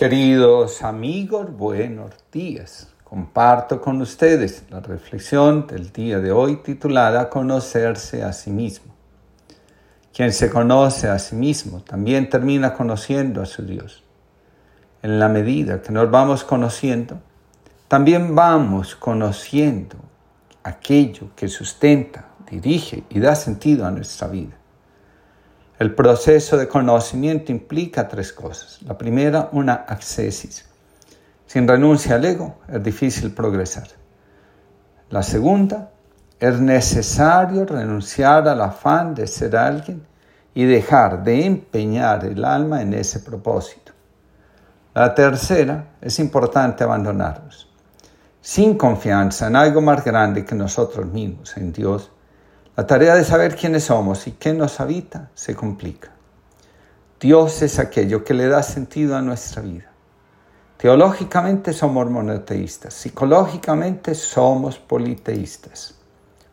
Queridos amigos, buenos días. Comparto con ustedes la reflexión del día de hoy titulada Conocerse a sí mismo. Quien se conoce a sí mismo también termina conociendo a su Dios. En la medida que nos vamos conociendo, también vamos conociendo aquello que sustenta, dirige y da sentido a nuestra vida. El proceso de conocimiento implica tres cosas. La primera, una accesis. Sin renuncia al ego es difícil progresar. La segunda, es necesario renunciar al afán de ser alguien y dejar de empeñar el alma en ese propósito. La tercera, es importante abandonarnos. Sin confianza en algo más grande que nosotros mismos, en Dios, la tarea de saber quiénes somos y qué nos habita se complica. Dios es aquello que le da sentido a nuestra vida. Teológicamente somos monoteístas, psicológicamente somos politeístas.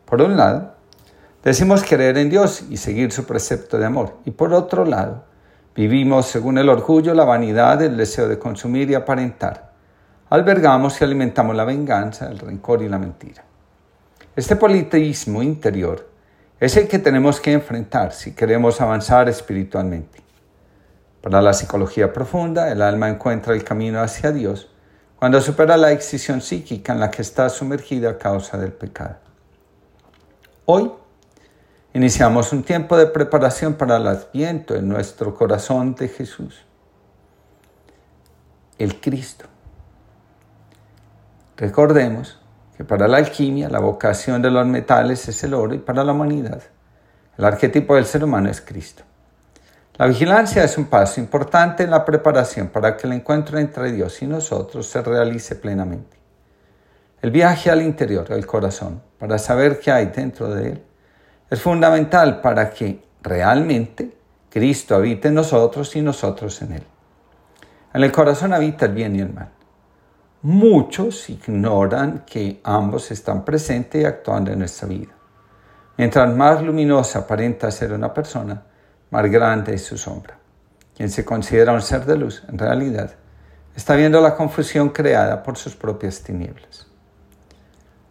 Por un lado, decimos creer en Dios y seguir su precepto de amor. Y por otro lado, vivimos según el orgullo, la vanidad, el deseo de consumir y aparentar. Albergamos y alimentamos la venganza, el rencor y la mentira. Este politeísmo interior es el que tenemos que enfrentar si queremos avanzar espiritualmente. Para la psicología profunda, el alma encuentra el camino hacia Dios cuando supera la excisión psíquica en la que está sumergida a causa del pecado. Hoy iniciamos un tiempo de preparación para el adviento en nuestro corazón de Jesús, el Cristo. Recordemos que para la alquimia la vocación de los metales es el oro y para la humanidad el arquetipo del ser humano es Cristo. La vigilancia es un paso importante en la preparación para que el encuentro entre Dios y nosotros se realice plenamente. El viaje al interior, al corazón, para saber qué hay dentro de él, es fundamental para que realmente Cristo habite en nosotros y nosotros en él. En el corazón habita el bien y el mal. Muchos ignoran que ambos están presentes y actuando en nuestra vida. Mientras más luminosa aparenta ser una persona, más grande es su sombra. Quien se considera un ser de luz, en realidad, está viendo la confusión creada por sus propias tinieblas.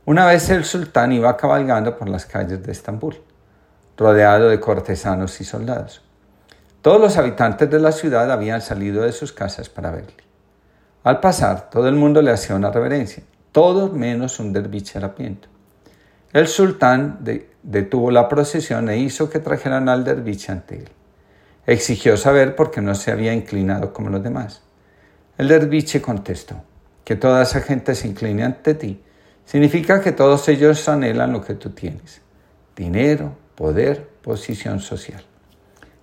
Una vez el sultán iba cabalgando por las calles de Estambul, rodeado de cortesanos y soldados. Todos los habitantes de la ciudad habían salido de sus casas para verle. Al pasar, todo el mundo le hacía una reverencia, todos menos un derviche harapiento. El sultán detuvo la procesión e hizo que trajeran al derviche ante él. Exigió saber por qué no se había inclinado como los demás. El derviche contestó, que toda esa gente se incline ante ti significa que todos ellos anhelan lo que tú tienes, dinero, poder, posición social.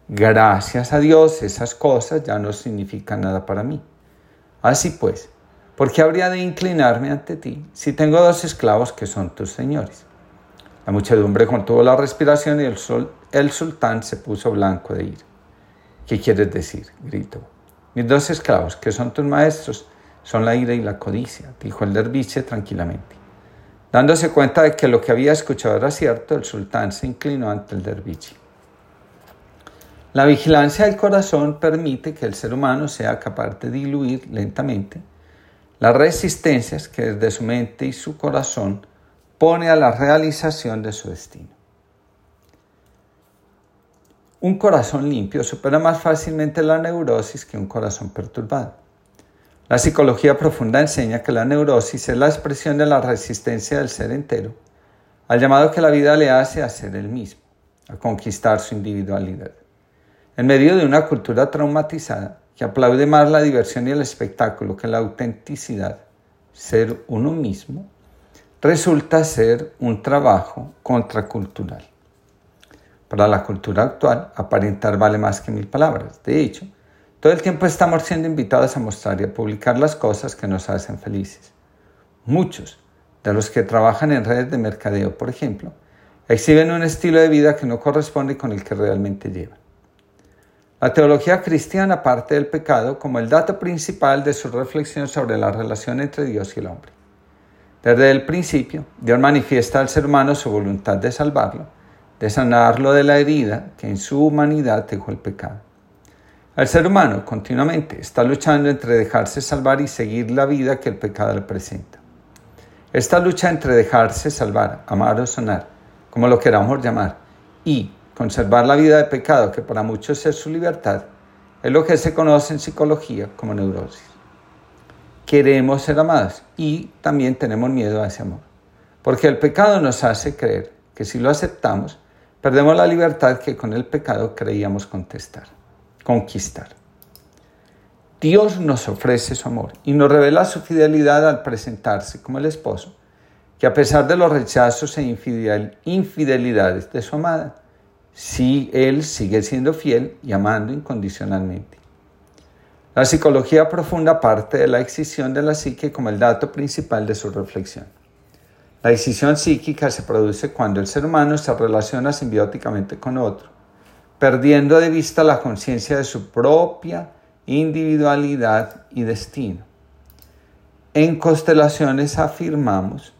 Gracias a Dios esas cosas ya no significan nada para mí. Así pues, ¿por qué habría de inclinarme ante ti si tengo dos esclavos que son tus señores? La muchedumbre contuvo la respiración y el, sol, el sultán se puso blanco de ira. ¿Qué quieres decir? gritó. Mis dos esclavos, que son tus maestros, son la ira y la codicia, dijo el derviche tranquilamente. Dándose cuenta de que lo que había escuchado era cierto, el sultán se inclinó ante el derviche. La vigilancia del corazón permite que el ser humano sea capaz de diluir lentamente las resistencias que desde su mente y su corazón pone a la realización de su destino. Un corazón limpio supera más fácilmente la neurosis que un corazón perturbado. La psicología profunda enseña que la neurosis es la expresión de la resistencia del ser entero al llamado que la vida le hace a ser el mismo, a conquistar su individualidad. En medio de una cultura traumatizada que aplaude más la diversión y el espectáculo que la autenticidad, ser uno mismo, resulta ser un trabajo contracultural. Para la cultura actual, aparentar vale más que mil palabras. De hecho, todo el tiempo estamos siendo invitados a mostrar y a publicar las cosas que nos hacen felices. Muchos de los que trabajan en redes de mercadeo, por ejemplo, exhiben un estilo de vida que no corresponde con el que realmente llevan. La teología cristiana parte del pecado como el dato principal de su reflexión sobre la relación entre Dios y el hombre. Desde el principio, Dios manifiesta al ser humano su voluntad de salvarlo, de sanarlo de la herida que en su humanidad dejó el pecado. El ser humano continuamente está luchando entre dejarse salvar y seguir la vida que el pecado le presenta. Esta lucha entre dejarse salvar, amar o sonar, como lo queramos llamar, y conservar la vida de pecado, que para muchos es su libertad, es lo que se conoce en psicología como neurosis. Queremos ser amados y también tenemos miedo a ese amor, porque el pecado nos hace creer que si lo aceptamos, perdemos la libertad que con el pecado creíamos contestar conquistar. Dios nos ofrece su amor y nos revela su fidelidad al presentarse como el esposo, que a pesar de los rechazos e infidelidades de su amada, sí Él sigue siendo fiel y amando incondicionalmente. La psicología profunda parte de la excisión de la psique como el dato principal de su reflexión. La decisión psíquica se produce cuando el ser humano se relaciona simbióticamente con otro perdiendo de vista la conciencia de su propia individualidad y destino. En constelaciones afirmamos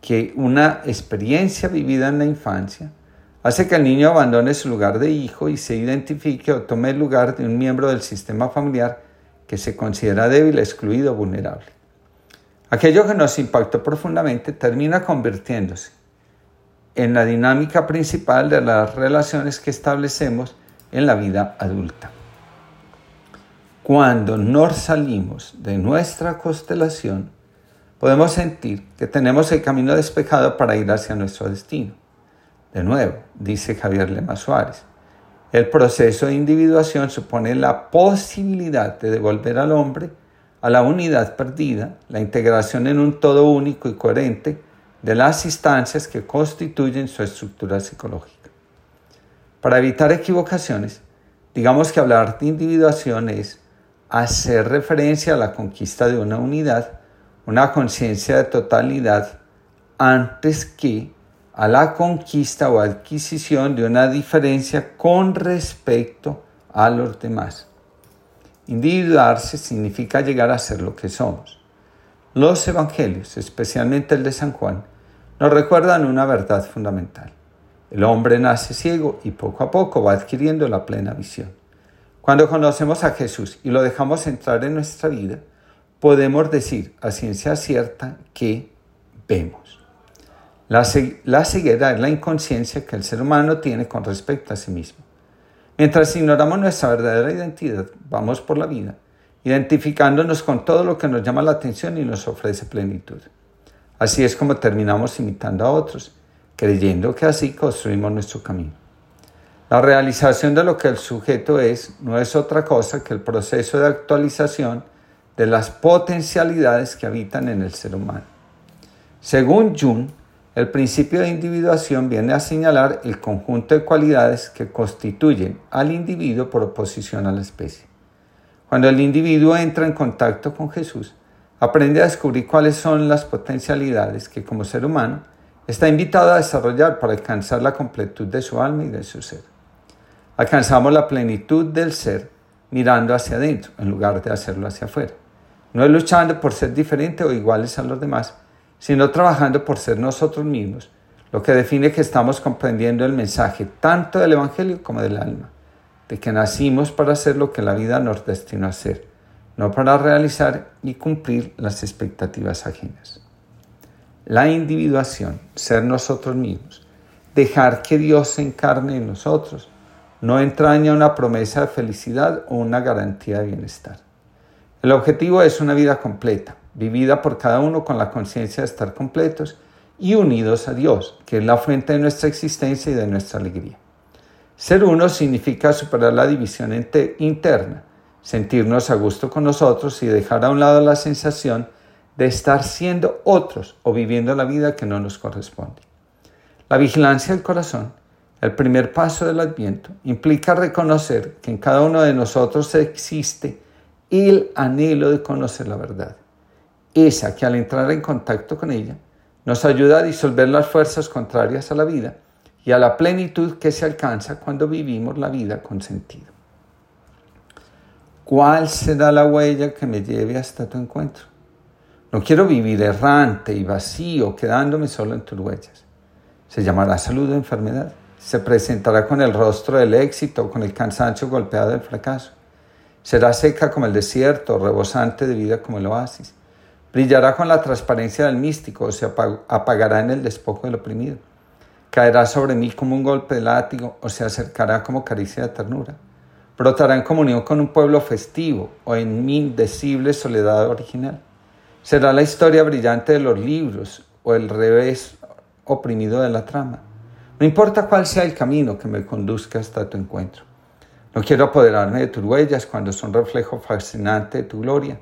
que una experiencia vivida en la infancia hace que el niño abandone su lugar de hijo y se identifique o tome el lugar de un miembro del sistema familiar que se considera débil, excluido vulnerable. Aquello que nos impactó profundamente termina convirtiéndose en la dinámica principal de las relaciones que establecemos en la vida adulta. Cuando nos salimos de nuestra constelación, podemos sentir que tenemos el camino despejado para ir hacia nuestro destino. De nuevo, dice Javier Lema Suárez, el proceso de individuación supone la posibilidad de devolver al hombre a la unidad perdida, la integración en un todo único y coherente, de las instancias que constituyen su estructura psicológica. Para evitar equivocaciones, digamos que hablar de individuación es hacer referencia a la conquista de una unidad, una conciencia de totalidad, antes que a la conquista o adquisición de una diferencia con respecto a los demás. Individuarse significa llegar a ser lo que somos. Los evangelios, especialmente el de San Juan, nos recuerdan una verdad fundamental. El hombre nace ciego y poco a poco va adquiriendo la plena visión. Cuando conocemos a Jesús y lo dejamos entrar en nuestra vida, podemos decir a ciencia cierta que vemos. La, ceguera es la inconsciencia que el ser humano tiene con respecto a sí mismo. Mientras ignoramos nuestra verdadera identidad, vamos por la vida, identificándonos con todo lo que nos llama la atención y nos ofrece plenitud. Así es como terminamos imitando a otros, creyendo que así construimos nuestro camino. La realización de lo que el sujeto es no es otra cosa que el proceso de actualización de las potencialidades que habitan en el ser humano. Según Jung, el principio de individuación viene a señalar el conjunto de cualidades que constituyen al individuo por oposición a la especie. Cuando el individuo entra en contacto con Jesús, aprende a descubrir cuáles son las potencialidades que como ser humano está invitado a desarrollar para alcanzar la completud de su alma y de su ser. Alcanzamos la plenitud del ser mirando hacia adentro en lugar de hacerlo hacia afuera. No luchando por ser diferente o iguales a los demás, sino trabajando por ser nosotros mismos, lo que define que estamos comprendiendo el mensaje tanto del Evangelio como del alma, de que nacimos para hacer lo que la vida nos destinó a hacer no para realizar y cumplir las expectativas ajenas. La individuación, ser nosotros mismos, dejar que Dios se encarne en nosotros, no entraña una promesa de felicidad o una garantía de bienestar. El objetivo es una vida completa, vivida por cada uno con la conciencia de estar completos y unidos a Dios, que es la fuente de nuestra existencia y de nuestra alegría. Ser uno significa superar la división interna, sentirnos a gusto con nosotros y dejar a un lado la sensación de estar siendo otros o viviendo la vida que no nos corresponde. La vigilancia del corazón, el primer paso del adviento, implica reconocer que en cada uno de nosotros existe el anhelo de conocer la verdad, esa que al entrar en contacto con ella nos ayuda a disolver las fuerzas contrarias a la vida y a la plenitud que se alcanza cuando vivimos la vida con sentido. ¿Cuál será la huella que me lleve hasta tu encuentro? No quiero vivir errante y vacío, quedándome solo en tus huellas. Se llamará salud o enfermedad. Se presentará con el rostro del éxito o con el cansancio golpeado del fracaso. Será seca como el desierto, rebosante de vida como el oasis. Brillará con la transparencia del místico, o se apagará en el despojo del oprimido. Caerá sobre mí como un golpe de látigo, o se acercará como caricia de ternura. Brotará en comunión con un pueblo festivo, o en mi indecible soledad original. Será la historia brillante de los libros, o el revés oprimido de la trama. No importa cuál sea el camino que me conduzca hasta tu encuentro. No quiero apoderarme de tus huellas cuando son reflejo fascinante de tu gloria,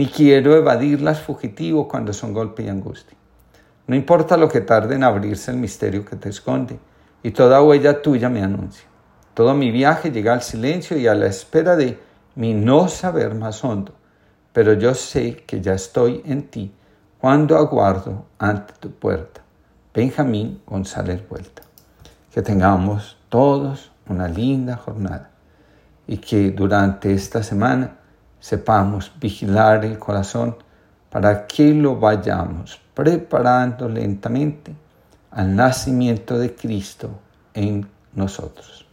ni quiero evadirlas fugitivo cuando son golpe y angustia. No importa lo que tarde en abrirse el misterio que te esconde, y toda huella tuya me anuncia. Todo mi viaje llega al silencio y a la espera de mi no saber más hondo, pero yo sé que ya estoy en ti cuando aguardo ante tu puerta. Benjamín González Vuelta. Que tengamos todos una linda jornada y que durante esta semana sepamos vigilar el corazón para que lo vayamos preparando lentamente al nacimiento de Cristo en nosotros.